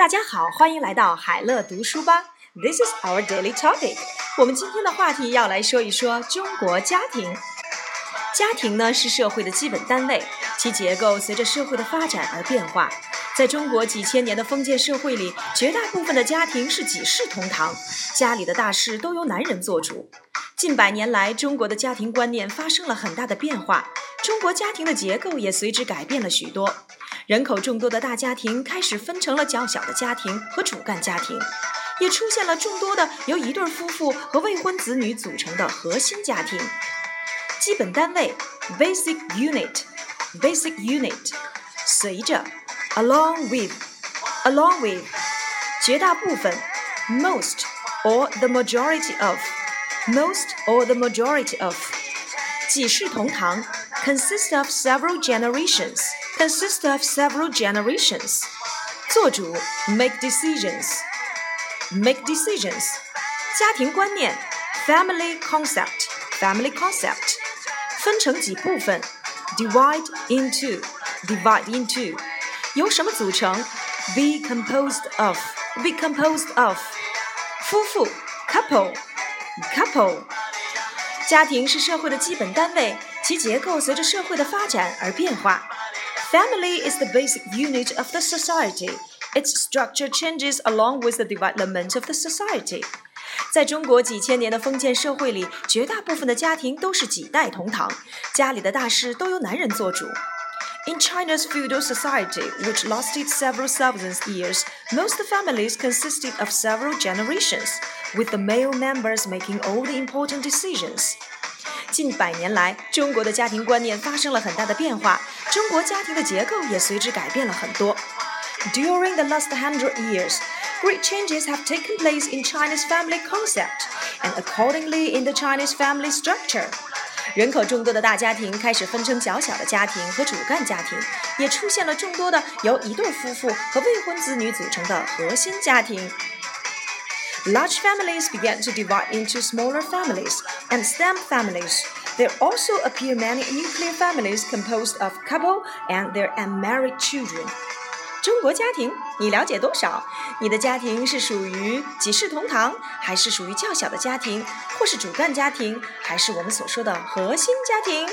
大家好，欢迎来到海乐读书吧。This is our daily topic。我们今天的话题要来说一说中国家庭。家庭呢是社会的基本单位，其结构随着社会的发展而变化。在中国几千年的封建社会里，绝大部分的家庭是几世同堂，家里的大事都由男人做主。近百年来，中国的家庭观念发生了很大的变化，中国家庭的结构也随之改变了许多。人口众多的大家庭开始分成了较小的家庭和主干家庭，也出现了众多的由一对夫妇和未婚子女组成的核心家庭。基本单位 （basic unit），basic unit，随着 along with，along with，绝大部分 most or the majority of，most or the majority of，几世同堂 consist of several generations。consist of several generations. 做主 make decisions. Make decisions. 家庭观念 family concept. Family concept. 分成几部分 divide into. Divide into. 由什么组成 be composed of. Be composed of. 夫妇 couple. 家庭是社会的基本单位，其结构随着社会的发展而变化。Family is the basic unit of the society. Its structure changes along with the development of the society. 在中国几千年的封建社会里，绝大部分的家庭都是几代同堂，家里的大事都由男人做主。In China's feudal society, which lasted several thousand years, most families consisted of several generations, with the male members making all the important decisions. 近百年来，中国的家庭观念发生了很大的变化，中国家庭的结构也随之改变了很多。During the last hundred years, great changes have taken place in China's family concept and accordingly in the Chinese family structure. 人口众多的大家庭开始分成较小的家庭和主干家庭，也出现了众多的由一对夫妇和未婚子女组成的核心家庭。Large families began to divide into smaller families and stem families. There also appear many nuclear families composed of couple and their unmarried children. 中国家庭，你了解多少？你的家庭是属于几世同堂，还是属于较小的家庭，或是主干家庭，还是我们所说的核心家庭？